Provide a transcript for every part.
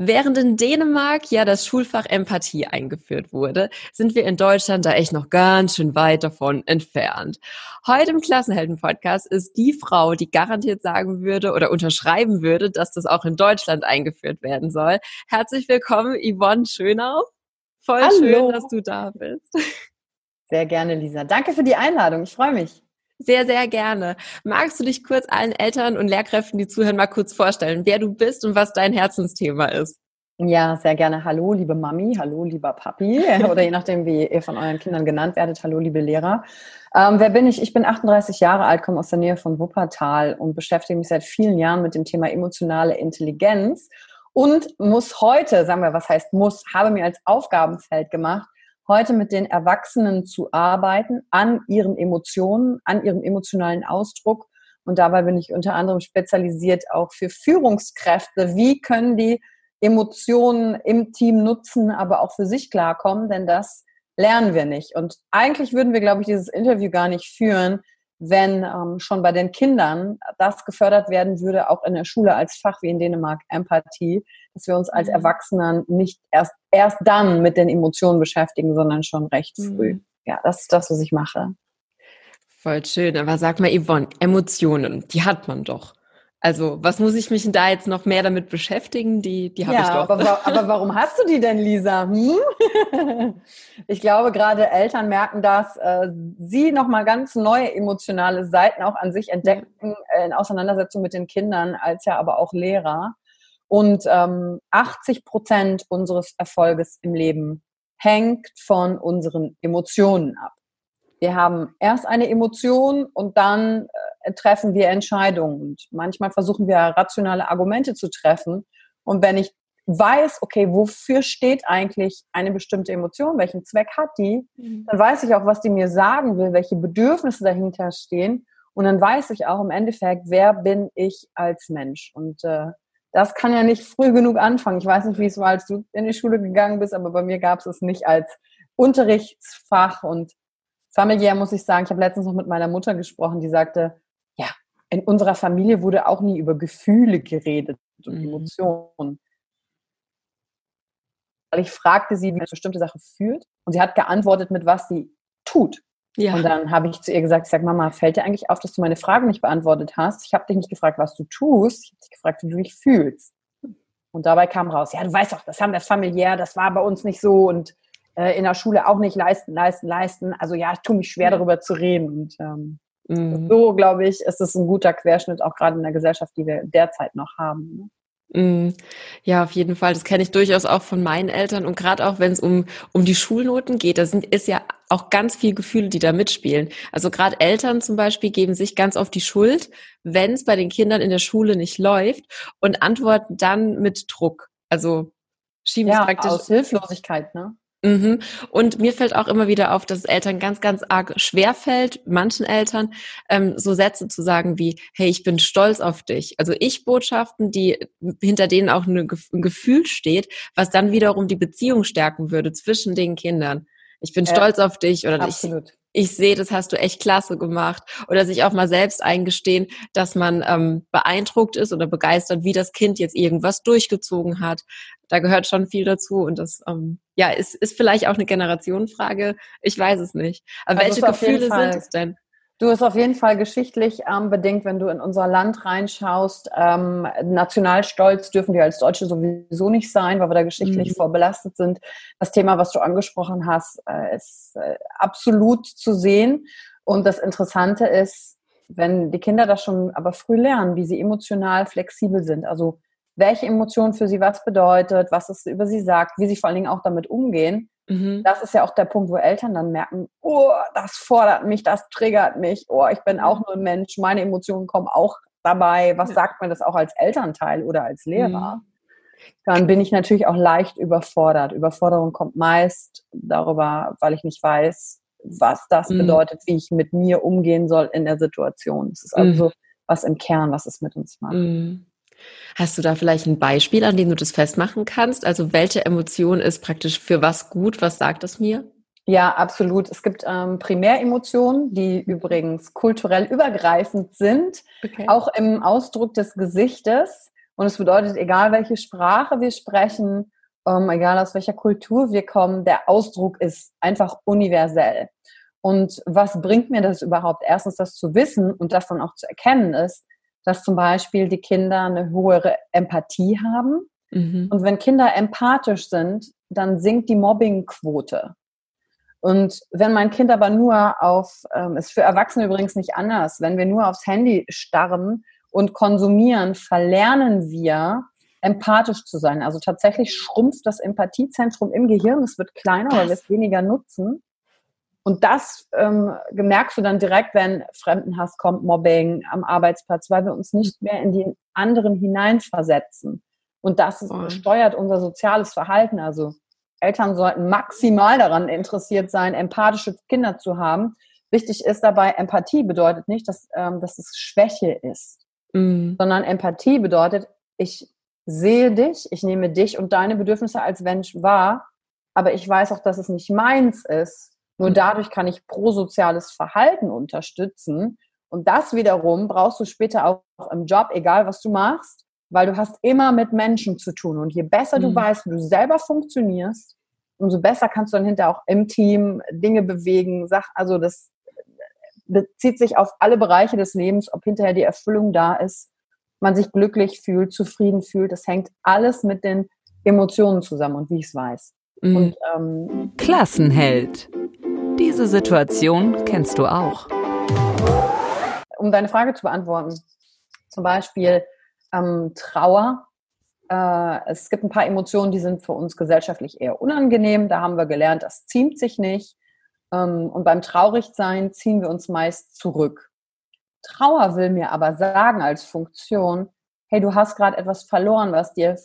Während in Dänemark ja das Schulfach Empathie eingeführt wurde, sind wir in Deutschland da echt noch ganz schön weit davon entfernt. Heute im Klassenhelden-Podcast ist die Frau, die garantiert sagen würde oder unterschreiben würde, dass das auch in Deutschland eingeführt werden soll. Herzlich willkommen, Yvonne Schönau. Voll Hallo. schön, dass du da bist. Sehr gerne, Lisa. Danke für die Einladung. Ich freue mich. Sehr, sehr gerne. Magst du dich kurz allen Eltern und Lehrkräften, die zuhören, mal kurz vorstellen, wer du bist und was dein Herzensthema ist? Ja, sehr gerne. Hallo, liebe Mami, hallo, lieber Papi oder je nachdem, wie ihr von euren Kindern genannt werdet. Hallo, liebe Lehrer. Ähm, wer bin ich? Ich bin 38 Jahre alt, komme aus der Nähe von Wuppertal und beschäftige mich seit vielen Jahren mit dem Thema emotionale Intelligenz und muss heute, sagen wir, was heißt muss, habe mir als Aufgabenfeld gemacht, heute mit den Erwachsenen zu arbeiten, an ihren Emotionen, an ihrem emotionalen Ausdruck. Und dabei bin ich unter anderem spezialisiert auch für Führungskräfte. Wie können die Emotionen im Team nutzen, aber auch für sich klarkommen? Denn das lernen wir nicht. Und eigentlich würden wir, glaube ich, dieses Interview gar nicht führen, wenn ähm, schon bei den Kindern das gefördert werden würde, auch in der Schule als Fach wie in Dänemark, Empathie, dass wir uns als mhm. Erwachsenen nicht erst, erst dann mit den Emotionen beschäftigen, sondern schon recht früh. Mhm. Ja, das ist das, was ich mache. Voll schön. Aber sag mal, Yvonne, Emotionen, die hat man doch. Also, was muss ich mich denn da jetzt noch mehr damit beschäftigen? Die, die habe ja, ich doch. Aber, aber warum hast du die denn, Lisa? Hm? Ich glaube, gerade Eltern merken, dass äh, sie nochmal ganz neue emotionale Seiten auch an sich entdecken äh, in Auseinandersetzung mit den Kindern, als ja aber auch Lehrer. Und ähm, 80 Prozent unseres Erfolges im Leben hängt von unseren Emotionen ab. Wir haben erst eine Emotion und dann äh, treffen wir Entscheidungen. Und manchmal versuchen wir rationale Argumente zu treffen. Und wenn ich weiß, okay, wofür steht eigentlich eine bestimmte Emotion, welchen Zweck hat die, mhm. dann weiß ich auch, was die mir sagen will, welche Bedürfnisse dahinter stehen. Und dann weiß ich auch im Endeffekt, wer bin ich als Mensch. Und äh, das kann ja nicht früh genug anfangen. Ich weiß nicht, wie es war, als du in die Schule gegangen bist, aber bei mir gab es es nicht als Unterrichtsfach und familiär muss ich sagen, ich habe letztens noch mit meiner Mutter gesprochen, die sagte, in unserer Familie wurde auch nie über Gefühle geredet und mhm. Emotionen. Weil ich fragte sie, wie eine bestimmte Sache fühlt und sie hat geantwortet mit was sie tut. Ja. Und dann habe ich zu ihr gesagt, ich sage, Mama, fällt dir eigentlich auf, dass du meine Frage nicht beantwortet hast? Ich habe dich nicht gefragt, was du tust, ich habe dich gefragt, wie du dich fühlst. Und dabei kam raus, ja, du weißt doch, das haben wir familiär, das war bei uns nicht so und äh, in der Schule auch nicht leisten, leisten, leisten. Also ja, ich tue mich schwer, darüber zu reden. Und ähm, mhm. so, glaube ich, ist es ein guter Querschnitt, auch gerade in der Gesellschaft, die wir derzeit noch haben. Ne? Mm, ja, auf jeden Fall. Das kenne ich durchaus auch von meinen Eltern. Und gerade auch, wenn es um, um die Schulnoten geht, da sind, ist ja auch ganz viel Gefühle, die da mitspielen. Also gerade Eltern zum Beispiel geben sich ganz oft die Schuld, wenn es bei den Kindern in der Schule nicht läuft und antworten dann mit Druck. Also schieben ja, es praktisch. Aus Hilflosigkeit, ne? Mhm. Und mir fällt auch immer wieder auf, dass es Eltern ganz, ganz arg schwer fällt, manchen Eltern, ähm, so Sätze zu sagen wie, hey, ich bin stolz auf dich. Also Ich-Botschaften, die hinter denen auch ein Gefühl steht, was dann wiederum die Beziehung stärken würde zwischen den Kindern. Ich bin ja, stolz auf dich oder absolut. ich, ich sehe, das hast du echt klasse gemacht. Oder sich auch mal selbst eingestehen, dass man ähm, beeindruckt ist oder begeistert, wie das Kind jetzt irgendwas durchgezogen hat. Da gehört schon viel dazu und das ähm, ja ist, ist vielleicht auch eine Generationenfrage. Ich weiß es nicht. Aber also welche Gefühle sind es denn? Du bist auf jeden Fall geschichtlich ähm, bedingt, wenn du in unser Land reinschaust. Ähm, Nationalstolz dürfen wir als Deutsche sowieso nicht sein, weil wir da geschichtlich mhm. vorbelastet sind. Das Thema, was du angesprochen hast, äh, ist äh, absolut zu sehen. Und das Interessante ist, wenn die Kinder das schon aber früh lernen, wie sie emotional flexibel sind. Also welche Emotion für sie was bedeutet, was es über sie sagt, wie sie vor allen Dingen auch damit umgehen, Mhm. Das ist ja auch der Punkt, wo Eltern dann merken, oh, das fordert mich, das triggert mich, oh, ich bin auch nur ein Mensch, meine Emotionen kommen auch dabei. Was ja. sagt man das auch als Elternteil oder als Lehrer? Mhm. Dann bin ich natürlich auch leicht überfordert. Überforderung kommt meist darüber, weil ich nicht weiß, was das mhm. bedeutet, wie ich mit mir umgehen soll in der Situation. Es ist also mhm. was im Kern, was es mit uns macht. Hast du da vielleicht ein Beispiel, an dem du das festmachen kannst? Also welche Emotion ist praktisch für was gut? Was sagt es mir? Ja, absolut. Es gibt ähm, Primäremotionen, die übrigens kulturell übergreifend sind, okay. auch im Ausdruck des Gesichtes. Und es bedeutet, egal welche Sprache wir sprechen, ähm, egal aus welcher Kultur wir kommen, der Ausdruck ist einfach universell. Und was bringt mir das überhaupt? Erstens das zu wissen und das dann auch zu erkennen ist, dass zum Beispiel die Kinder eine höhere Empathie haben. Mhm. Und wenn Kinder empathisch sind, dann sinkt die Mobbingquote. Und wenn mein Kind aber nur auf, ähm, ist für Erwachsene übrigens nicht anders, wenn wir nur aufs Handy starren und konsumieren, verlernen wir, empathisch zu sein. Also tatsächlich schrumpft das Empathiezentrum im Gehirn, es wird kleiner, weil wir es weniger nutzen. Und das ähm, merkst du dann direkt, wenn Fremdenhass kommt, Mobbing am Arbeitsplatz, weil wir uns nicht mehr in die anderen hineinversetzen. Und das ist, oh. steuert unser soziales Verhalten. Also Eltern sollten maximal daran interessiert sein, empathische Kinder zu haben. Wichtig ist dabei, Empathie bedeutet nicht, dass, ähm, dass es Schwäche ist, mhm. sondern Empathie bedeutet, ich sehe dich, ich nehme dich und deine Bedürfnisse als Mensch wahr, aber ich weiß auch, dass es nicht meins ist nur dadurch kann ich prosoziales Verhalten unterstützen. Und das wiederum brauchst du später auch im Job, egal was du machst, weil du hast immer mit Menschen zu tun. Und je besser du mhm. weißt, wie du selber funktionierst, umso besser kannst du dann hinterher auch im Team Dinge bewegen. Sach, also das bezieht sich auf alle Bereiche des Lebens, ob hinterher die Erfüllung da ist, man sich glücklich fühlt, zufrieden fühlt. Das hängt alles mit den Emotionen zusammen und wie ich es weiß. Mhm. Und, ähm, Klassenheld. Diese Situation kennst du auch. Um deine Frage zu beantworten, zum Beispiel ähm, Trauer. Äh, es gibt ein paar Emotionen, die sind für uns gesellschaftlich eher unangenehm. Da haben wir gelernt, das ziemt sich nicht. Ähm, und beim Traurigsein ziehen wir uns meist zurück. Trauer will mir aber sagen als Funktion, hey, du hast gerade etwas verloren, was dir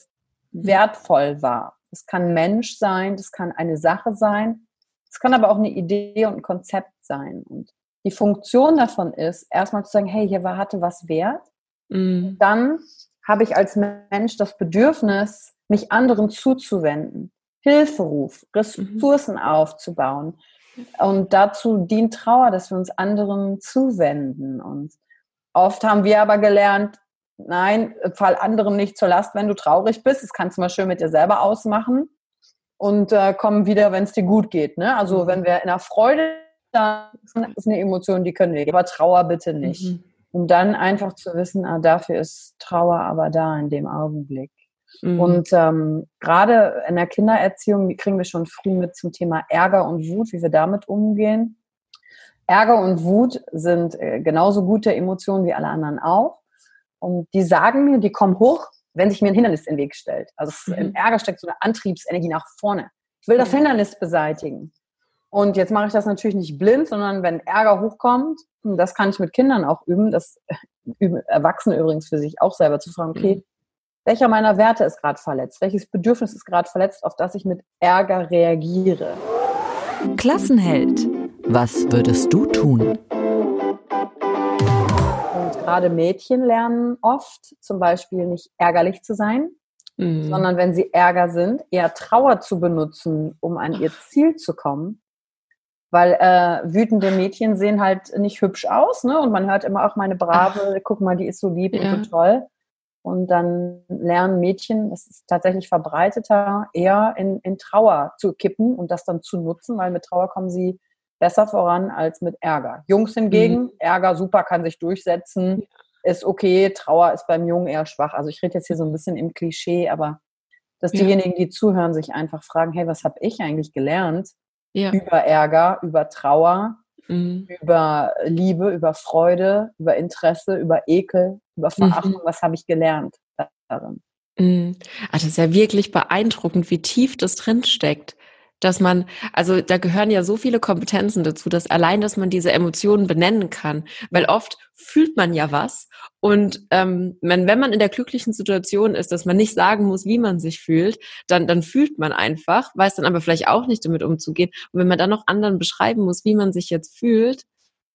wertvoll war. Es kann Mensch sein, das kann eine Sache sein, es kann aber auch eine Idee und ein Konzept sein. Und die Funktion davon ist, erstmal zu sagen, hey, hier war, hatte was wert. Mhm. Dann habe ich als Mensch das Bedürfnis, mich anderen zuzuwenden, Hilferuf, Ressourcen mhm. aufzubauen. Und dazu dient Trauer, dass wir uns anderen zuwenden. Und oft haben wir aber gelernt, nein, fall anderen nicht zur Last, wenn du traurig bist. Das kannst du mal schön mit dir selber ausmachen und äh, kommen wieder, wenn es dir gut geht. Ne? Also mhm. wenn wir in der Freude sind, ist eine Emotion, die können wir, aber Trauer bitte nicht. Mhm. Um dann einfach zu wissen, ah, dafür ist Trauer aber da in dem Augenblick. Mhm. Und ähm, gerade in der Kindererziehung kriegen wir schon früh mit zum Thema Ärger und Wut, wie wir damit umgehen. Ärger und Wut sind äh, genauso gute Emotionen wie alle anderen auch. Und die sagen mir, die kommen hoch, wenn sich mir ein Hindernis in den Weg stellt. Also mhm. im Ärger steckt so eine Antriebsenergie nach vorne. Ich will das mhm. Hindernis beseitigen. Und jetzt mache ich das natürlich nicht blind, sondern wenn Ärger hochkommt, das kann ich mit Kindern auch üben, das üben Erwachsene übrigens für sich auch selber zu fragen, okay, mhm. welcher meiner Werte ist gerade verletzt? Welches Bedürfnis ist gerade verletzt, auf das ich mit Ärger reagiere? Klassenheld, was würdest du tun? Gerade Mädchen lernen oft zum Beispiel nicht ärgerlich zu sein, mhm. sondern wenn sie Ärger sind, eher Trauer zu benutzen, um an ihr Ziel zu kommen. Weil äh, wütende Mädchen sehen halt nicht hübsch aus, ne? Und man hört immer auch meine Brave, guck mal, die ist so lieb ja. und so toll. Und dann lernen Mädchen, das ist tatsächlich verbreiteter, eher in, in Trauer zu kippen und das dann zu nutzen, weil mit Trauer kommen sie besser voran als mit Ärger. Jungs hingegen, mhm. Ärger super, kann sich durchsetzen, ist okay, Trauer ist beim Jungen eher schwach. Also ich rede jetzt hier so ein bisschen im Klischee, aber dass diejenigen, die zuhören, sich einfach fragen, hey, was habe ich eigentlich gelernt ja. über Ärger, über Trauer, mhm. über Liebe, über Freude, über Interesse, über Ekel, über Verachtung, mhm. was habe ich gelernt darin? Mhm. Also das ist ja wirklich beeindruckend, wie tief das drin steckt dass man, also da gehören ja so viele Kompetenzen dazu, dass allein, dass man diese Emotionen benennen kann, weil oft fühlt man ja was und ähm, wenn, wenn man in der glücklichen Situation ist, dass man nicht sagen muss, wie man sich fühlt, dann, dann fühlt man einfach, weiß dann aber vielleicht auch nicht damit umzugehen. Und wenn man dann noch anderen beschreiben muss, wie man sich jetzt fühlt,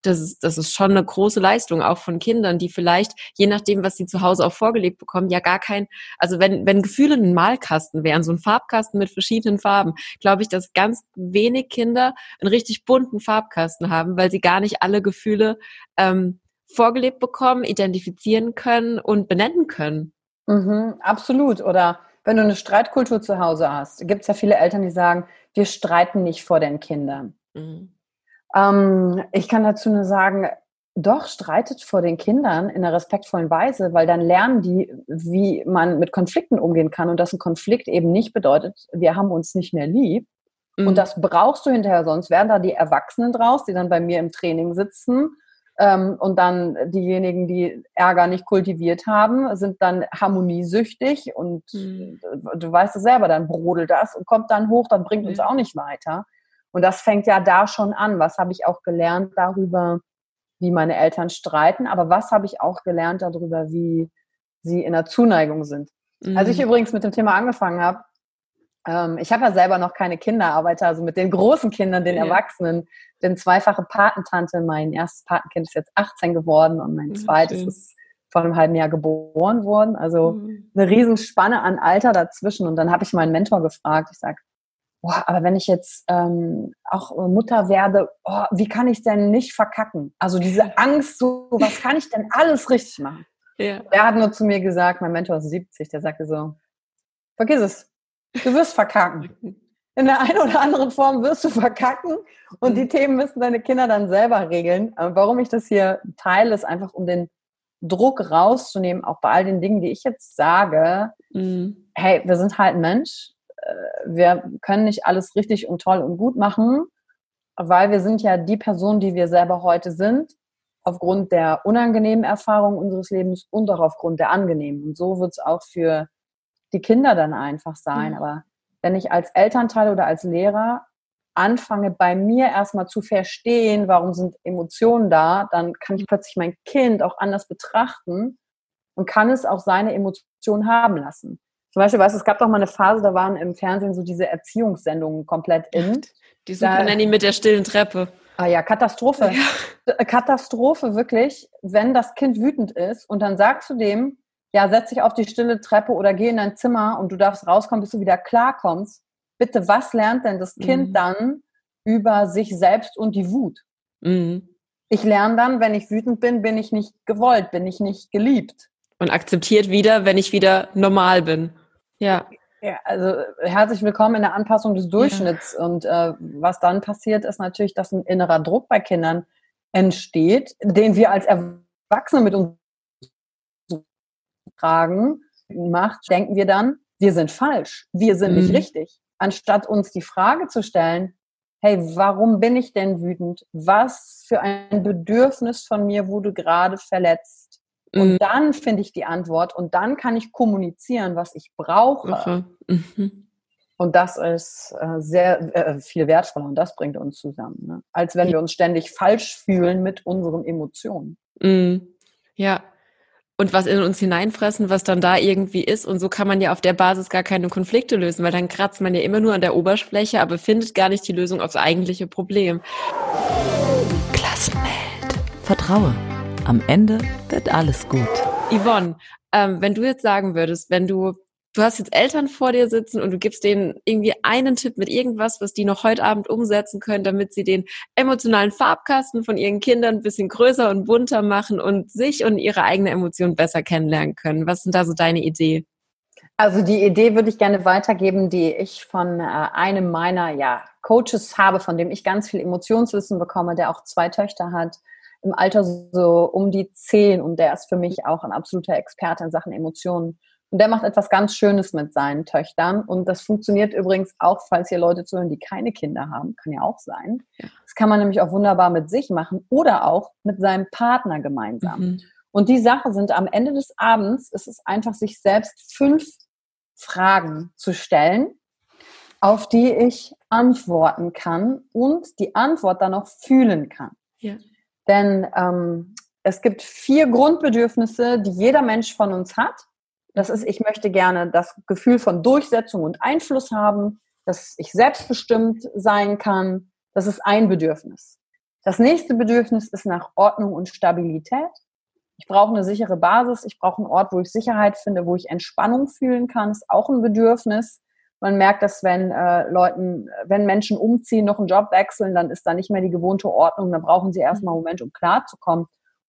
das ist, das ist schon eine große Leistung, auch von Kindern, die vielleicht, je nachdem, was sie zu Hause auch vorgelebt bekommen, ja gar kein, also wenn, wenn Gefühle ein Malkasten wären, so ein Farbkasten mit verschiedenen Farben, glaube ich, dass ganz wenig Kinder einen richtig bunten Farbkasten haben, weil sie gar nicht alle Gefühle ähm, vorgelebt bekommen, identifizieren können und benennen können. Mhm, absolut. Oder wenn du eine Streitkultur zu Hause hast, gibt es ja viele Eltern, die sagen, wir streiten nicht vor den Kindern. Mhm. Ähm, ich kann dazu nur sagen, doch, streitet vor den Kindern in einer respektvollen Weise, weil dann lernen die, wie man mit Konflikten umgehen kann und dass ein Konflikt eben nicht bedeutet, wir haben uns nicht mehr lieb. Mhm. Und das brauchst du hinterher, sonst werden da die Erwachsenen draus, die dann bei mir im Training sitzen. Ähm, und dann diejenigen, die Ärger nicht kultiviert haben, sind dann harmoniesüchtig und mhm. du weißt es selber, dann brodelt das und kommt dann hoch, dann bringt uns auch nicht weiter. Und das fängt ja da schon an. Was habe ich auch gelernt darüber, wie meine Eltern streiten, aber was habe ich auch gelernt darüber, wie sie in der Zuneigung sind. Mhm. Als ich mhm. übrigens mit dem Thema angefangen habe, ähm, ich habe ja selber noch keine Kinder, arbeite also mit den großen Kindern, den ja. Erwachsenen, bin zweifache Patentante. Mein erstes Patenkind ist jetzt 18 geworden und mein zweites Schön. ist vor einem halben Jahr geboren worden. Also mhm. eine Riesenspanne an Alter dazwischen. Und dann habe ich meinen Mentor gefragt. Ich sage, boah, aber wenn ich jetzt ähm, auch Mutter werde, oh, wie kann ich denn nicht verkacken? Also diese Angst, so, was kann ich denn alles richtig machen? Ja. Der hat nur zu mir gesagt, mein Mentor ist 70, der sagte so, vergiss es, du wirst verkacken. In der einen oder anderen Form wirst du verkacken und die mhm. Themen müssen deine Kinder dann selber regeln. Warum ich das hier teile, ist einfach, um den Druck rauszunehmen, auch bei all den Dingen, die ich jetzt sage. Mhm. Hey, wir sind halt ein Mensch wir können nicht alles richtig und toll und gut machen, weil wir sind ja die Person, die wir selber heute sind, aufgrund der unangenehmen Erfahrungen unseres Lebens und auch aufgrund der angenehmen. Und so wird es auch für die Kinder dann einfach sein. Mhm. Aber wenn ich als Elternteil oder als Lehrer anfange, bei mir erstmal zu verstehen, warum sind Emotionen da, dann kann ich plötzlich mein Kind auch anders betrachten und kann es auch seine Emotionen haben lassen. Zum Beispiel, weißt du, es gab doch mal eine Phase, da waren im Fernsehen so diese Erziehungssendungen komplett in. Die Super Nanny mit der stillen Treppe. Ah ja, Katastrophe. Ja. Äh, Katastrophe, wirklich, wenn das Kind wütend ist und dann sagst du dem, ja, setz dich auf die stille Treppe oder geh in dein Zimmer und du darfst rauskommen, bis du wieder klarkommst. Bitte, was lernt denn das Kind mhm. dann über sich selbst und die Wut? Mhm. Ich lerne dann, wenn ich wütend bin, bin ich nicht gewollt, bin ich nicht geliebt. Und akzeptiert wieder, wenn ich wieder normal bin. Ja. Ja, also herzlich willkommen in der Anpassung des Durchschnitts. Ja. Und äh, was dann passiert, ist natürlich, dass ein innerer Druck bei Kindern entsteht, den wir als Erwachsene mit uns tragen, macht, denken wir dann, wir sind falsch, wir sind mhm. nicht richtig. Anstatt uns die Frage zu stellen, hey, warum bin ich denn wütend? Was für ein Bedürfnis von mir wurde gerade verletzt? Und mhm. dann finde ich die Antwort und dann kann ich kommunizieren, was ich brauche. Mhm. Und das ist äh, sehr äh, viel wertvoller und das bringt uns zusammen, ne? als wenn wir uns ständig falsch fühlen mit unseren Emotionen. Mhm. Ja. Und was in uns hineinfressen, was dann da irgendwie ist. Und so kann man ja auf der Basis gar keine Konflikte lösen, weil dann kratzt man ja immer nur an der Oberfläche, aber findet gar nicht die Lösung aufs eigentliche Problem. Klassenheld. Vertraue. Am Ende wird alles gut. Yvonne, ähm, wenn du jetzt sagen würdest, wenn du, du hast jetzt Eltern vor dir sitzen und du gibst denen irgendwie einen Tipp mit irgendwas, was die noch heute Abend umsetzen können, damit sie den emotionalen Farbkasten von ihren Kindern ein bisschen größer und bunter machen und sich und ihre eigene Emotion besser kennenlernen können. Was sind da so deine Ideen? Also die Idee würde ich gerne weitergeben, die ich von äh, einem meiner ja, Coaches habe, von dem ich ganz viel Emotionswissen bekomme, der auch zwei Töchter hat im Alter so um die zehn und der ist für mich auch ein absoluter Experte in Sachen Emotionen. Und der macht etwas ganz Schönes mit seinen Töchtern. Und das funktioniert übrigens auch, falls hier Leute zuhören, die keine Kinder haben. Kann ja auch sein. Das kann man nämlich auch wunderbar mit sich machen oder auch mit seinem Partner gemeinsam. Mhm. Und die Sache sind am Ende des Abends, ist es einfach, sich selbst fünf Fragen zu stellen. auf die ich antworten kann und die Antwort dann auch fühlen kann. Ja. Denn ähm, es gibt vier Grundbedürfnisse, die jeder Mensch von uns hat. Das ist, ich möchte gerne das Gefühl von Durchsetzung und Einfluss haben, dass ich selbstbestimmt sein kann. Das ist ein Bedürfnis. Das nächste Bedürfnis ist nach Ordnung und Stabilität. Ich brauche eine sichere Basis. Ich brauche einen Ort, wo ich Sicherheit finde, wo ich Entspannung fühlen kann. Ist auch ein Bedürfnis. Man merkt, dass wenn äh, Leuten, wenn Menschen umziehen, noch einen Job wechseln, dann ist da nicht mehr die gewohnte Ordnung. Dann brauchen sie erstmal einen Moment, um klarzukommen.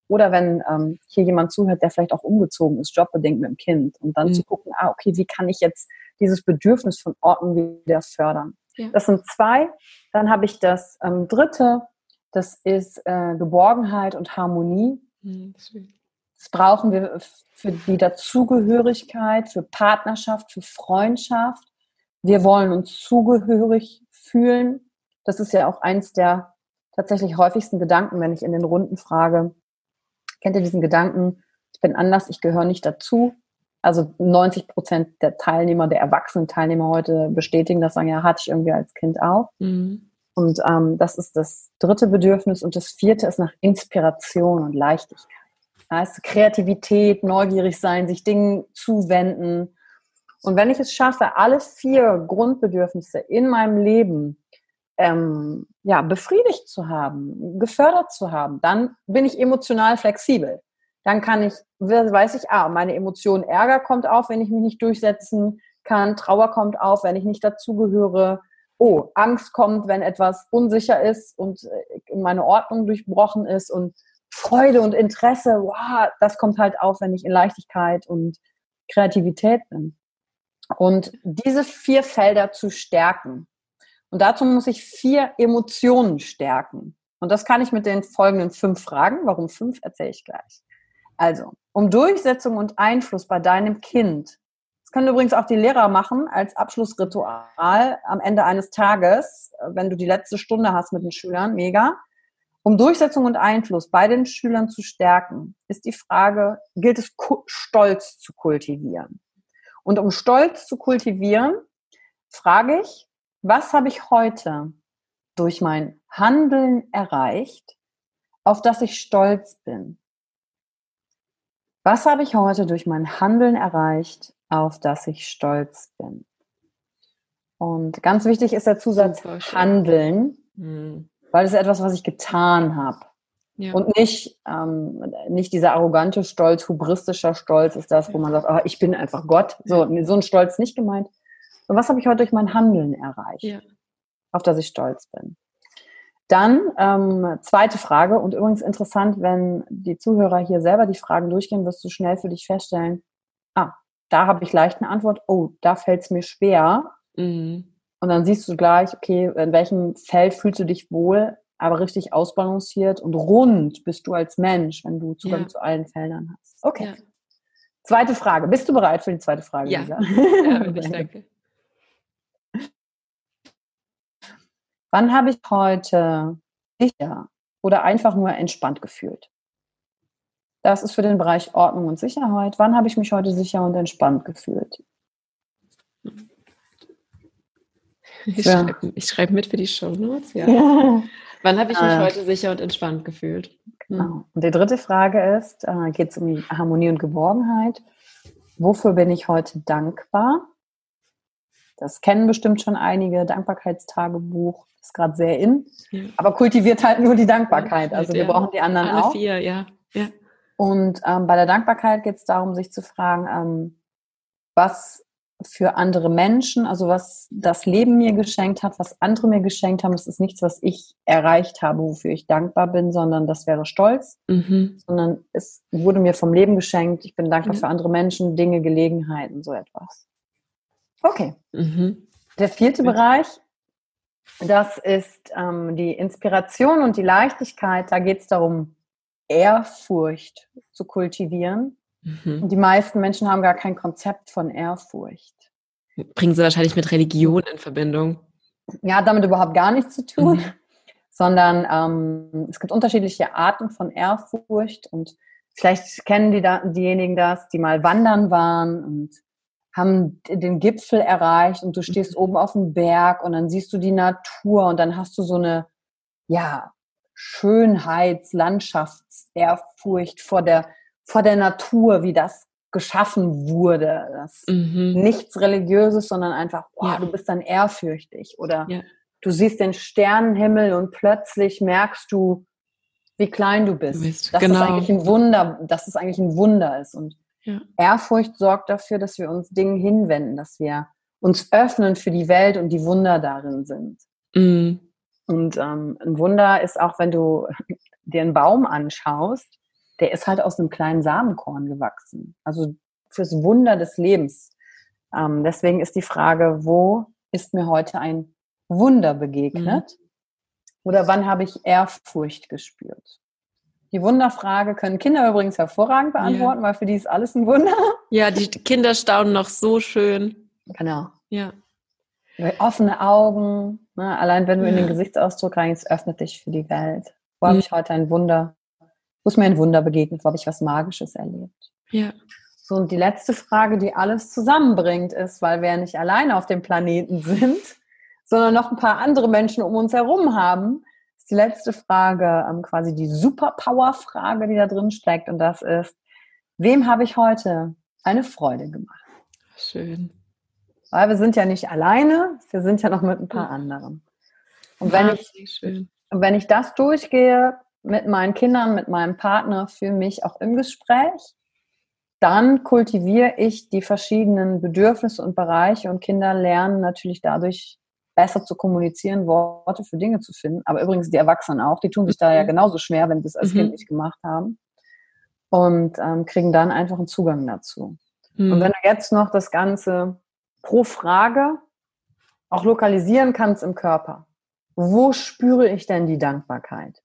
Oder wenn ähm, hier jemand zuhört, der vielleicht auch umgezogen ist, jobbedingt mit dem Kind. Und dann mhm. zu gucken, ah, okay, wie kann ich jetzt dieses Bedürfnis von Ordnung wieder fördern? Ja. Das sind zwei. Dann habe ich das ähm, dritte, das ist äh, Geborgenheit und Harmonie. Mhm, das brauchen wir für die Dazugehörigkeit, für Partnerschaft, für Freundschaft. Wir wollen uns zugehörig fühlen. Das ist ja auch eins der tatsächlich häufigsten Gedanken, wenn ich in den Runden frage, kennt ihr diesen Gedanken, ich bin anders, ich gehöre nicht dazu? Also 90 Prozent der Teilnehmer, der erwachsenen Teilnehmer heute bestätigen das, sagen, ja, hatte ich irgendwie als Kind auch. Mhm. Und ähm, das ist das dritte Bedürfnis. Und das vierte ist nach Inspiration und Leichtigkeit. Heißt Kreativität, neugierig sein, sich Dingen zuwenden. Und wenn ich es schaffe, alle vier Grundbedürfnisse in meinem Leben ähm, ja, befriedigt zu haben, gefördert zu haben, dann bin ich emotional flexibel. Dann kann ich, weiß ich, ah, meine Emotion Ärger kommt auf, wenn ich mich nicht durchsetzen kann, Trauer kommt auf, wenn ich nicht dazugehöre, oh, Angst kommt, wenn etwas unsicher ist und äh, meine Ordnung durchbrochen ist und Freude und Interesse, wow, das kommt halt auf, wenn ich in Leichtigkeit und Kreativität bin. Und diese vier Felder zu stärken. Und dazu muss ich vier Emotionen stärken. Und das kann ich mit den folgenden fünf Fragen. Warum fünf, erzähle ich gleich. Also, um Durchsetzung und Einfluss bei deinem Kind. Das können übrigens auch die Lehrer machen als Abschlussritual am Ende eines Tages, wenn du die letzte Stunde hast mit den Schülern. Mega. Um Durchsetzung und Einfluss bei den Schülern zu stärken, ist die Frage, gilt es Stolz zu kultivieren? Und um Stolz zu kultivieren, frage ich, was habe ich heute durch mein Handeln erreicht, auf das ich stolz bin? Was habe ich heute durch mein Handeln erreicht, auf das ich stolz bin? Und ganz wichtig ist der Zusatz Handeln. Mhm weil es ist etwas, was ich getan habe. Ja. Und nicht, ähm, nicht dieser arrogante Stolz, hubristischer Stolz ist das, wo man sagt, oh, ich bin einfach Gott. So, so ein Stolz nicht gemeint. Und was habe ich heute durch mein Handeln erreicht, ja. auf das ich stolz bin? Dann ähm, zweite Frage und übrigens interessant, wenn die Zuhörer hier selber die Fragen durchgehen, wirst du schnell für dich feststellen, ah, da habe ich leicht eine Antwort, oh, da fällt es mir schwer. Mhm. Und dann siehst du gleich, okay, in welchem Feld fühlst du dich wohl, aber richtig ausbalanciert und rund bist du als Mensch, wenn du Zugang ja. zu allen Feldern hast. Okay. Ja. Zweite Frage. Bist du bereit für die zweite Frage, ja. Lisa? Ja, ich, danke. Wann habe ich heute sicher oder einfach nur entspannt gefühlt? Das ist für den Bereich Ordnung und Sicherheit. Wann habe ich mich heute sicher und entspannt gefühlt? Ich ja. schreibe schreib mit für die Show Notes. Ja. ja. Wann habe ich mich äh, heute sicher und entspannt gefühlt? Hm. Genau. Und die dritte Frage ist, äh, geht es um die Harmonie und Geborgenheit. Wofür bin ich heute dankbar? Das kennen bestimmt schon einige. Dankbarkeitstagebuch ist gerade sehr in. Ja. Aber kultiviert halt nur die Dankbarkeit. Also wir brauchen die anderen Alle auch. Vier, ja. ja. Und ähm, bei der Dankbarkeit geht es darum, sich zu fragen, ähm, was für andere Menschen, also was das Leben mir geschenkt hat, was andere mir geschenkt haben, das ist nichts, was ich erreicht habe, wofür ich dankbar bin, sondern das wäre Stolz, mhm. sondern es wurde mir vom Leben geschenkt. Ich bin dankbar mhm. für andere Menschen, Dinge, Gelegenheiten, so etwas. Okay. Mhm. Der vierte Bereich, das ist ähm, die Inspiration und die Leichtigkeit. Da geht es darum, Ehrfurcht zu kultivieren. Mhm. Und die meisten Menschen haben gar kein Konzept von Ehrfurcht. Bringen sie wahrscheinlich mit Religion in Verbindung. Ja, hat damit überhaupt gar nichts zu tun, mhm. sondern ähm, es gibt unterschiedliche Arten von Ehrfurcht und vielleicht kennen die da, diejenigen das, die mal wandern waren und haben den Gipfel erreicht und du stehst oben auf dem Berg und dann siehst du die Natur und dann hast du so eine, ja, Schönheits-, Landschaftsehrfurcht vor der, vor der Natur, wie das geschaffen wurde. Das mhm. Nichts Religiöses, sondern einfach, boah, ja. du bist dann ehrfürchtig. Oder ja. du siehst den Sternenhimmel und plötzlich merkst du, wie klein du bist. Du bist dass genau. das eigentlich ein Wunder, dass es eigentlich ein Wunder ist. Und ja. Ehrfurcht sorgt dafür, dass wir uns Dingen hinwenden, dass wir uns öffnen für die Welt und die Wunder darin sind. Mhm. Und ähm, ein Wunder ist auch, wenn du dir einen Baum anschaust, der ist halt aus einem kleinen Samenkorn gewachsen. Also fürs Wunder des Lebens. Ähm, deswegen ist die Frage, wo ist mir heute ein Wunder begegnet? Mhm. Oder wann habe ich Ehrfurcht gespürt? Die Wunderfrage können Kinder übrigens hervorragend beantworten, ja. weil für die ist alles ein Wunder. Ja, die Kinder staunen noch so schön. Genau. Ja. Offene Augen, ne? allein wenn du ja. in den Gesichtsausdruck reingehst, öffnet dich für die Welt. Wo mhm. habe ich heute ein Wunder? Wo ist mir ein Wunder begegnet? Wo habe ich was Magisches erlebt? Ja. So, und die letzte Frage, die alles zusammenbringt, ist, weil wir ja nicht alleine auf dem Planeten sind, sondern noch ein paar andere Menschen um uns herum haben, ist die letzte Frage ähm, quasi die Superpower-Frage, die da drin steckt. Und das ist, wem habe ich heute eine Freude gemacht? Schön. Weil wir sind ja nicht alleine, wir sind ja noch mit ein paar anderen. Und wenn, ich, schön. und wenn ich das durchgehe mit meinen Kindern, mit meinem Partner, für mich auch im Gespräch, dann kultiviere ich die verschiedenen Bedürfnisse und Bereiche und Kinder lernen natürlich dadurch besser zu kommunizieren, Worte für Dinge zu finden. Aber übrigens die Erwachsenen auch, die tun sich da ja mhm. genauso schwer, wenn sie es als mhm. Kind nicht gemacht haben. Und ähm, kriegen dann einfach einen Zugang dazu. Mhm. Und wenn du jetzt noch das Ganze pro Frage auch lokalisieren kannst im Körper, wo spüre ich denn die Dankbarkeit?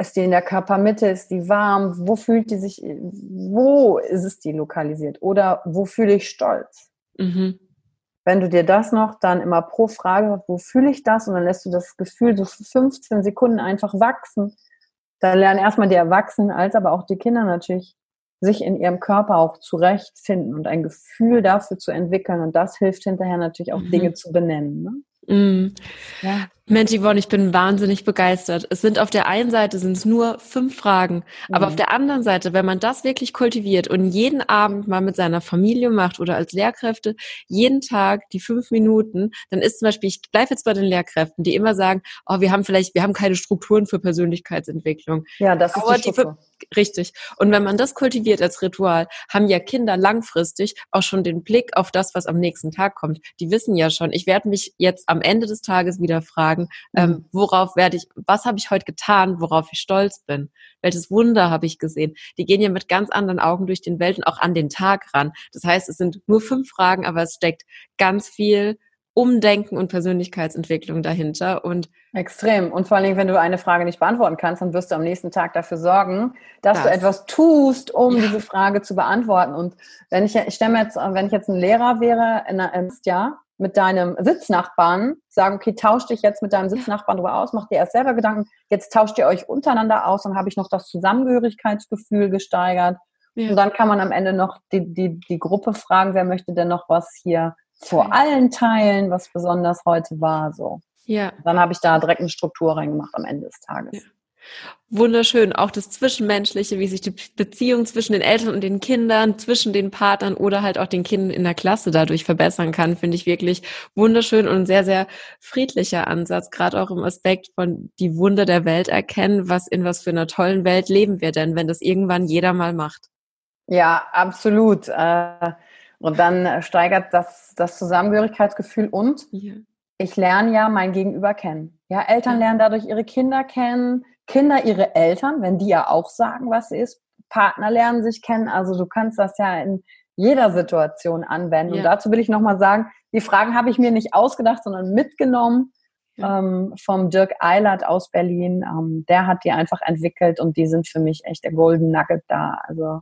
Ist die in der Körpermitte? Ist die warm? Wo fühlt die sich, wo ist es die lokalisiert? Oder wo fühle ich Stolz? Mhm wenn du dir das noch dann immer pro Frage, wo fühle ich das? Und dann lässt du das Gefühl so für 15 Sekunden einfach wachsen. Da lernen erstmal die Erwachsenen als aber auch die Kinder natürlich sich in ihrem Körper auch zurechtfinden und ein Gefühl dafür zu entwickeln. Und das hilft hinterher natürlich auch mhm. Dinge zu benennen. Ne? Mm. Ja. Mensch, Yvonne, ich bin wahnsinnig begeistert. Es sind auf der einen Seite sind es nur fünf Fragen, aber mhm. auf der anderen Seite, wenn man das wirklich kultiviert und jeden Abend mal mit seiner Familie macht oder als Lehrkräfte jeden Tag die fünf Minuten, dann ist zum Beispiel, ich bleibe jetzt bei den Lehrkräften, die immer sagen, oh, wir haben vielleicht, wir haben keine Strukturen für Persönlichkeitsentwicklung. Ja, das ist aber die, die Richtig. Und wenn man das kultiviert als Ritual, haben ja Kinder langfristig auch schon den Blick auf das, was am nächsten Tag kommt. Die wissen ja schon, ich werde mich jetzt am Ende des Tages wieder fragen, ähm, mhm. worauf werde ich, was habe ich heute getan, worauf ich stolz bin? Welches Wunder habe ich gesehen? Die gehen ja mit ganz anderen Augen durch den Welt und auch an den Tag ran. Das heißt, es sind nur fünf Fragen, aber es steckt ganz viel Umdenken und Persönlichkeitsentwicklung dahinter und extrem und vor allen Dingen, wenn du eine Frage nicht beantworten kannst, dann wirst du am nächsten Tag dafür sorgen, dass das. du etwas tust, um ja. diese Frage zu beantworten. Und wenn ich, ich stelle mir jetzt, wenn ich jetzt ein Lehrer wäre, in einem Jahr mit deinem Sitznachbarn, sagen, okay, tausch dich jetzt mit deinem Sitznachbarn drüber aus, mach dir erst selber Gedanken, jetzt tauscht ihr euch untereinander aus, dann habe ich noch das Zusammengehörigkeitsgefühl gesteigert. Ja. Und dann kann man am Ende noch die, die, die Gruppe fragen, wer möchte denn noch was hier vor allen Teilen, was besonders heute war. So. Ja. Dann habe ich da direkt eine Struktur reingemacht am Ende des Tages. Ja. Wunderschön, auch das Zwischenmenschliche, wie sich die Beziehung zwischen den Eltern und den Kindern, zwischen den Partnern oder halt auch den Kindern in der Klasse dadurch verbessern kann, finde ich wirklich wunderschön und ein sehr, sehr friedlicher Ansatz, gerade auch im Aspekt von die Wunder der Welt erkennen, was in was für einer tollen Welt leben wir denn, wenn das irgendwann jeder mal macht. Ja, absolut. Äh, und dann äh, steigert das, das Zusammengehörigkeitsgefühl und ja. ich lerne ja mein Gegenüber kennen. Ja, Eltern lernen dadurch ihre Kinder kennen, Kinder ihre Eltern, wenn die ja auch sagen, was ist. Partner lernen sich kennen. Also du kannst das ja in jeder Situation anwenden. Ja. Und dazu will ich nochmal sagen, die Fragen habe ich mir nicht ausgedacht, sondern mitgenommen ja. ähm, vom Dirk Eilert aus Berlin. Ähm, der hat die einfach entwickelt und die sind für mich echt der Golden Nugget da. Also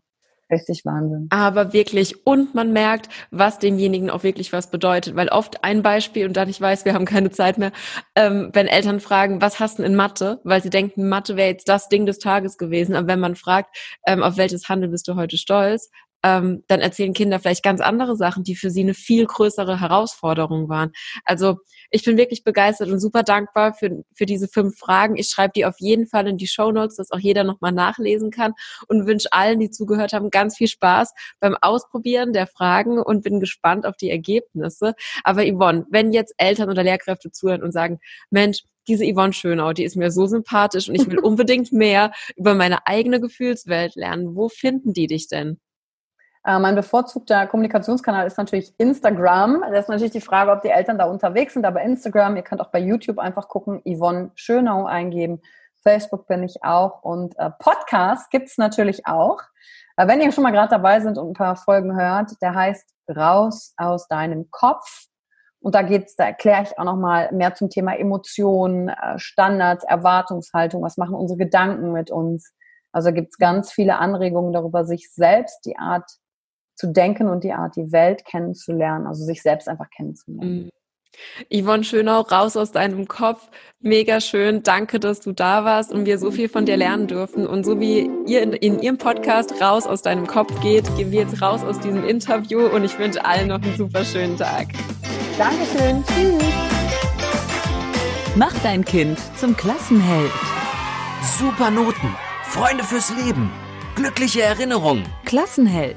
Richtig Wahnsinn. Aber wirklich, und man merkt, was demjenigen auch wirklich was bedeutet. Weil oft ein Beispiel, und dann ich weiß, wir haben keine Zeit mehr, ähm, wenn Eltern fragen, was hast du in Mathe? Weil sie denken, Mathe wäre jetzt das Ding des Tages gewesen. Aber wenn man fragt, ähm, auf welches Handel bist du heute stolz? Ähm, dann erzählen Kinder vielleicht ganz andere Sachen, die für sie eine viel größere Herausforderung waren. Also ich bin wirklich begeistert und super dankbar für, für diese fünf Fragen. Ich schreibe die auf jeden Fall in die Show Notes, dass auch jeder nochmal nachlesen kann und wünsche allen, die zugehört haben, ganz viel Spaß beim Ausprobieren der Fragen und bin gespannt auf die Ergebnisse. Aber Yvonne, wenn jetzt Eltern oder Lehrkräfte zuhören und sagen, Mensch, diese Yvonne Schönau, die ist mir so sympathisch und ich will unbedingt mehr über meine eigene Gefühlswelt lernen. Wo finden die dich denn? Äh, mein bevorzugter Kommunikationskanal ist natürlich Instagram. Das ist natürlich die Frage, ob die Eltern da unterwegs sind, aber Instagram, ihr könnt auch bei YouTube einfach gucken, Yvonne Schönau eingeben. Facebook bin ich auch und äh, Podcast gibt's natürlich auch. Äh, wenn ihr schon mal gerade dabei sind und ein paar Folgen hört, der heißt Raus aus deinem Kopf. Und da geht's, da erkläre ich auch nochmal mehr zum Thema Emotionen, äh, Standards, Erwartungshaltung, was machen unsere Gedanken mit uns. Also gibt's ganz viele Anregungen darüber, sich selbst die Art zu denken und die Art, die Welt kennenzulernen, also sich selbst einfach kennenzulernen. Mhm. Yvonne Schönau, raus aus deinem Kopf. Mega schön. Danke, dass du da warst und wir so viel von dir lernen dürfen. Und so wie ihr in, in Ihrem Podcast raus aus deinem Kopf geht, gehen wir jetzt raus aus diesem Interview und ich wünsche allen noch einen super schönen Tag. Dankeschön. Tschüss. Mach dein Kind zum Klassenheld. Super Noten. Freunde fürs Leben. Glückliche Erinnerungen. Klassenheld.